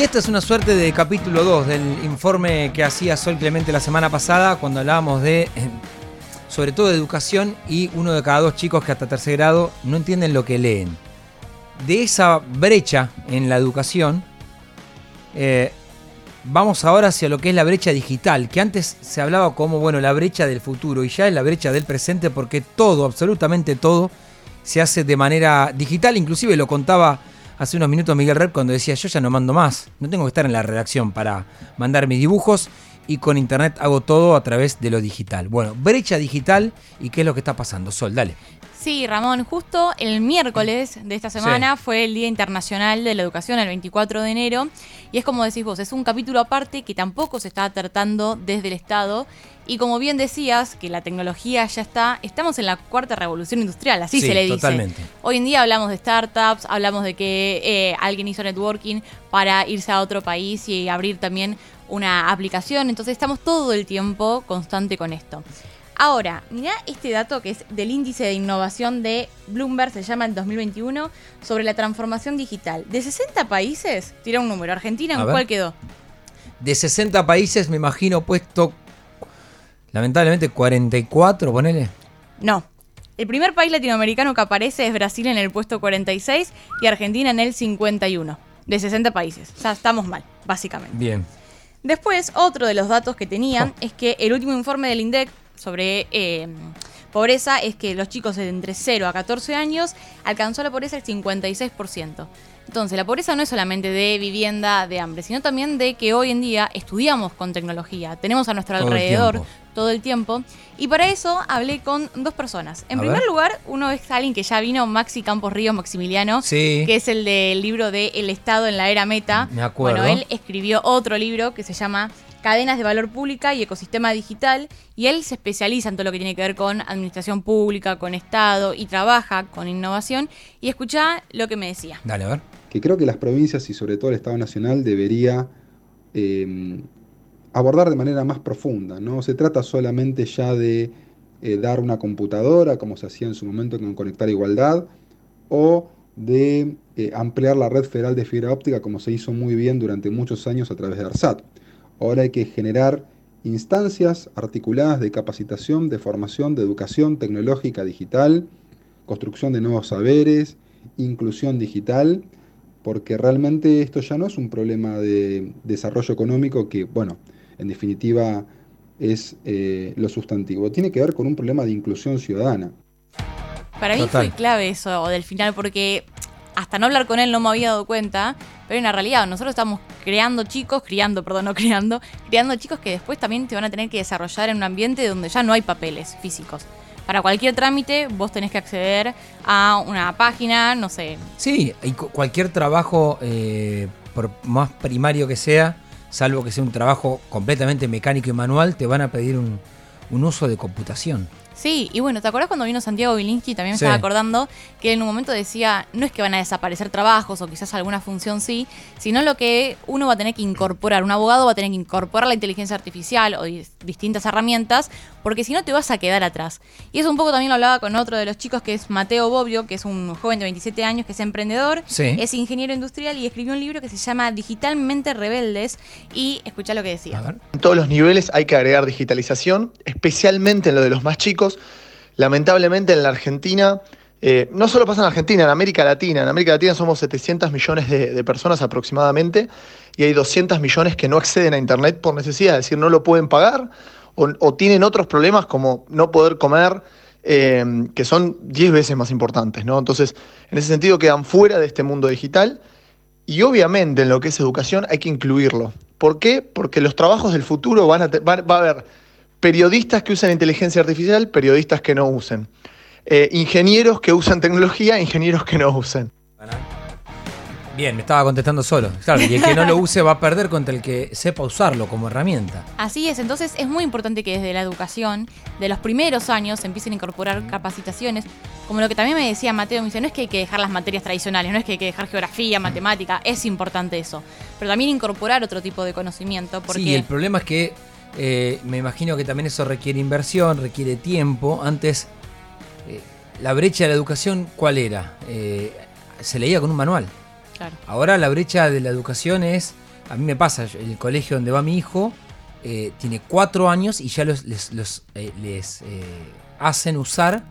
Y esta es una suerte de capítulo 2 del informe que hacía Sol Clemente la semana pasada cuando hablábamos de, eh, sobre todo de educación y uno de cada dos chicos que hasta tercer grado no entienden lo que leen. De esa brecha en la educación, eh, vamos ahora hacia lo que es la brecha digital, que antes se hablaba como, bueno, la brecha del futuro y ya es la brecha del presente porque todo, absolutamente todo, se hace de manera digital, inclusive lo contaba hace unos minutos Miguel Rep cuando decía yo ya no mando más, no tengo que estar en la redacción para mandar mis dibujos y con internet hago todo a través de lo digital. Bueno, brecha digital y qué es lo que está pasando. Sol, dale. Sí, Ramón, justo el miércoles de esta semana fue el Día Internacional de la Educación, el 24 de enero, y es como decís vos, es un capítulo aparte que tampoco se está tratando desde el Estado, y como bien decías, que la tecnología ya está, estamos en la cuarta revolución industrial, así se le dice. Totalmente. Hoy en día hablamos de startups, hablamos de que eh, alguien hizo networking para irse a otro país y abrir también una aplicación, entonces estamos todo el tiempo constante con esto. Ahora, mirá este dato que es del índice de innovación de Bloomberg, se llama el 2021, sobre la transformación digital. De 60 países, tira un número, Argentina, ¿en cuál quedó? De 60 países me imagino puesto, lamentablemente, 44, ponele. No. El primer país latinoamericano que aparece es Brasil en el puesto 46 y Argentina en el 51. De 60 países. O sea, estamos mal, básicamente. Bien. Después, otro de los datos que tenían es que el último informe del INDEC sobre eh, pobreza es que los chicos de entre 0 a 14 años alcanzó la pobreza el 56%. Entonces, la pobreza no es solamente de vivienda, de hambre, sino también de que hoy en día estudiamos con tecnología, tenemos a nuestro alrededor todo el tiempo. Y para eso hablé con dos personas. En primer lugar, uno es alguien que ya vino, Maxi Campos Río Maximiliano, que es el del libro de El Estado en la Era Meta. Me acuerdo. Bueno, él escribió otro libro que se llama cadenas de valor pública y ecosistema digital, y él se especializa en todo lo que tiene que ver con administración pública, con Estado, y trabaja con innovación. Y escucha lo que me decía. Dale, a ver. Que creo que las provincias y sobre todo el Estado Nacional debería em, abordar de manera más profunda. No se trata solamente ya de eh, dar una computadora, como se hacía en su momento con Conectar Igualdad, o de eh, ampliar la red federal de fibra óptica, como se hizo muy bien durante muchos años a través de ARSAT. Ahora hay que generar instancias articuladas de capacitación, de formación, de educación tecnológica digital, construcción de nuevos saberes, inclusión digital, porque realmente esto ya no es un problema de desarrollo económico que, bueno, en definitiva es eh, lo sustantivo, tiene que ver con un problema de inclusión ciudadana. Para mí fue clave eso del final, porque hasta no hablar con él no me había dado cuenta, pero en la realidad nosotros estamos creando chicos, criando, perdón, no creando, creando chicos que después también te van a tener que desarrollar en un ambiente donde ya no hay papeles físicos. Para cualquier trámite vos tenés que acceder a una página, no sé. Sí, y cualquier trabajo, eh, por más primario que sea, salvo que sea un trabajo completamente mecánico y manual, te van a pedir un, un uso de computación. Sí, y bueno, ¿te acuerdas cuando vino Santiago Bilinsky? También me estaba acordando que en un momento decía, no es que van a desaparecer trabajos o quizás alguna función sí, sino lo que uno va a tener que incorporar, un abogado va a tener que incorporar la inteligencia artificial o distintas herramientas, porque si no te vas a quedar atrás. Y eso un poco también lo hablaba con otro de los chicos que es Mateo Bobbio, que es un joven de 27 años que es emprendedor, es ingeniero industrial y escribió un libro que se llama Digitalmente Rebeldes y escucha lo que decía. En todos los niveles hay que agregar digitalización, especialmente en lo de los más chicos Lamentablemente en la Argentina, eh, no solo pasa en Argentina, en América Latina. En América Latina somos 700 millones de, personas aproximadamente y hay 200 millones que no acceden a Internet por necesidad, es decir, no lo pueden pagar o, tienen otros problemas como no poder comer. Eh, que son 10 veces más importantes, ¿no? Entonces, en ese sentido quedan fuera de este mundo digital y obviamente en lo que es educación hay que incluirlo. ¿Por qué? Porque los trabajos del futuro van a, va a haber periodistas que usan inteligencia artificial, periodistas que no usen. Eh, ingenieros que usan tecnología, ingenieros que no usen. Bien, me estaba contestando solo. Claro, y el que no lo use va a perder contra el que sepa usarlo como herramienta. Así es, entonces es muy importante que desde la educación, de los primeros años, se empiecen a incorporar capacitaciones, como lo que también me decía Mateo, me dice, no es que hay que dejar las materias tradicionales, no es que hay que dejar geografía, matemática, es importante eso, pero también incorporar otro tipo de conocimiento. Porque... Sí, el problema es que eh, me imagino que también eso requiere inversión, requiere tiempo. Antes, eh, la brecha de la educación, ¿cuál era? Eh, se leía con un manual. Ahora la brecha de la educación es A mí me pasa, el colegio donde va mi hijo tiene cuatro años y ya los, les, los, les, hacen usar,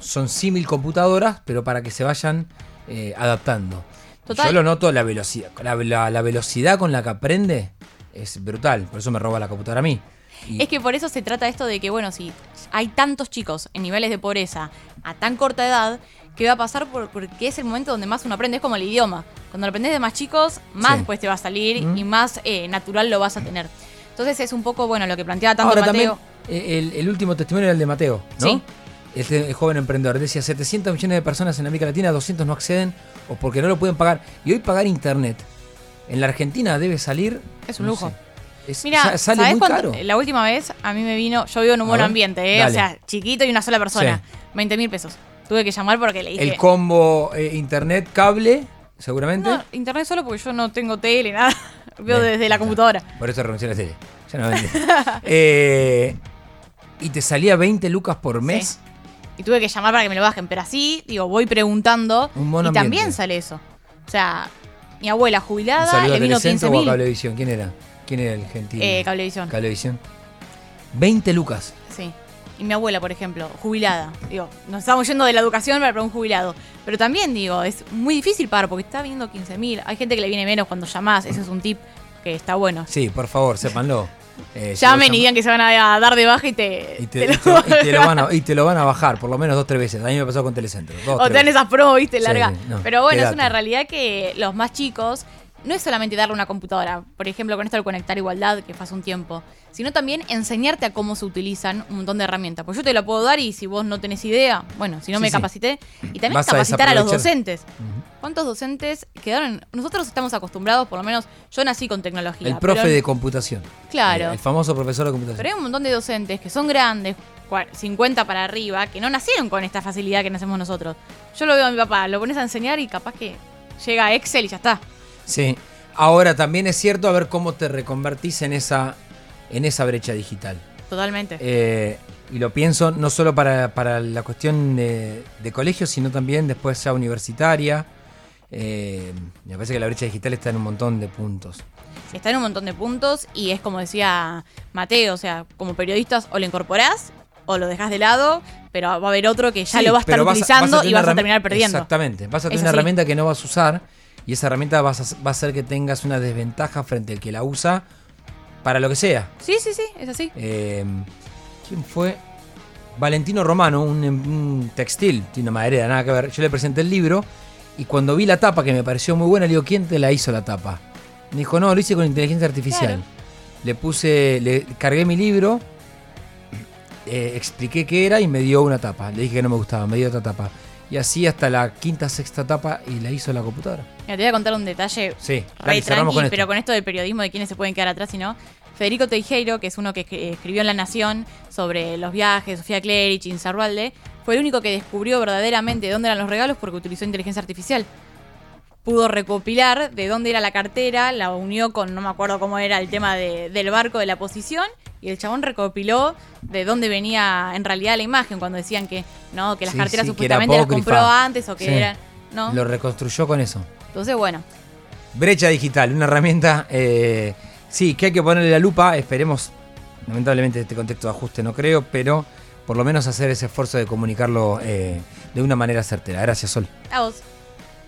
son símil computadoras, pero para que se vayan adaptando. Total. Yo lo noto, la velocidad, la, la- la velocidad con la que aprende es brutal, por eso me roba la computadora a mí. Y- Es que por eso se trata esto de que, bueno, si hay tantos chicos en niveles de pobreza a tan corta edad, ¿qué va a pasar? Por- porque es el momento donde más uno aprende, es como el idioma. Cuando lo aprendes de más chicos, más Sí. después te va a salir Mm. y más eh, natural lo vas a tener. Entonces es un poco, bueno, lo que planteaba tanto Ahora Mateo. también, eh, el, el último testimonio era el de Mateo, ¿no? Sí. Este joven emprendedor decía 700 millones de personas en América Latina, 200 no acceden o porque no lo pueden pagar. Y hoy pagar internet en la Argentina debe salir. Es un no lujo. sé, es- Mira, sa- sale ¿sabés muy cuánto? caro. La última vez a mí me vino, yo vivo en un buen ambiente, ¿eh? dale. o sea, chiquito y una sola persona. 20 mil pesos. Tuve que llamar porque le dije. El combo eh, internet cable, seguramente. No, internet solo porque yo no tengo tele, nada. Veo Bien, desde la computadora. Por eso renuncié a la tele. Ya no vende. Eh, y te salía 20 lucas por mes. Y tuve que llamar para que me lo bajen. Pero así, digo, voy preguntando. Un mono y también sale eso. O sea, mi abuela ¿Un jubilada le vino Telecentro 15 o a mil. Cablevisión? ¿Quién era? ¿Quién era el gentil? Eh, Cablevisión. Cablevisión. 20 lucas. Sí. Y mi abuela, por ejemplo, jubilada. Digo, nos estamos yendo de la educación para un jubilado. Pero también, digo, es muy difícil pagar porque está viniendo 15 mil. Hay gente que le viene menos cuando llamás. Ese es un tip que está bueno. Sí, por favor, sépanlo. Eh, si Llamen vos y digan que se van a dar de baja y te, y te, te y lo- te- y te lo van a, y te lo van a bajar por lo menos dos tres veces. A mí me pasó con Telecentro. Dos, O te dan esas promos, viste, Sí, larga. no, Pero bueno, es una realidad que los más chicos no es solamente darle una computadora, por ejemplo, con esto del conectar igualdad, que fue hace un tiempo, sino también enseñarte a cómo se utilizan un montón de herramientas. Pues yo te la puedo dar y si vos no tenés idea, bueno, si no Sí, me sí. capacité, y también Vas capacitar a los docentes. ¿Cuántos docentes quedaron? Nosotros estamos acostumbrados, por lo menos yo nací con tecnología. El profe pero- de computación. Claro. El, el famoso profesor de computación. Pero hay un montón de docentes que son grandes, cua- 50 para arriba, que no nacieron con esta facilidad que nacemos nosotros. Yo lo veo a mi papá, lo pones a enseñar y capaz que llega a Excel y ya está. Sí. Ahora también es cierto a ver cómo te reconvertís en esa, en esa brecha digital. Totalmente. Eh, y lo pienso no solo para, para la cuestión de, de colegio, sino también después ya universitaria. Eh, me parece que la brecha digital está en un montón de puntos. Está en un montón de puntos y es como decía Mateo, o sea, como periodistas o lo incorporás o lo dejas de lado, pero va a haber otro que ya Sí, lo va a estar pero vas utilizando tener y vas a terminar perdiendo. Exactamente. Vas a tener una herramienta que no vas a usar y esa herramienta vas a- va a hacer que tengas una desventaja frente al que la usa para lo que sea. Sí, sí, sí, es así. Eh, ¿Quién fue? Valentino Romano, un, un textil, tiene una maderera, nada que ver. Yo le presenté el libro y cuando vi la tapa, que me pareció muy buena, le digo, ¿quién te la hizo la tapa? Me dijo, no, lo hice con inteligencia artificial. Claro. Le puse, le cargué mi libro, eh, expliqué qué era y me dio una tapa. Le dije que no me gustaba, me dio otra tapa. Y así hasta la quinta, sexta tapa y la hizo la computadora. Mira, te voy a contar un detalle Sí, re tranqui, con pero con esto del periodismo de quiénes se pueden quedar atrás y no. Federico Teijeiro, que es uno que escri- escribió en La Nación sobre los viajes, Sofía Cleric, Insaurralde, fue el único que descubrió verdaderamente dónde eran los regalos porque utilizó inteligencia artificial. Pudo recopilar de dónde era la cartera, la unió con, no me acuerdo cómo era el tema de- del barco de la posición, y el chabón recopiló de dónde venía en realidad la imagen, cuando decían que no, que las Sí, carteras sí, que era supuestamente las compró antes o que Sí. eran. No. Lo reconstruyó con eso. Entonces, bueno, Brecha digital, una herramienta, eh, sí, que hay que ponerle la lupa, esperemos, lamentablemente este contexto de ajuste no creo, pero por lo menos hacer ese esfuerzo de comunicarlo eh, de una manera certera. Gracias, Sol. a vos.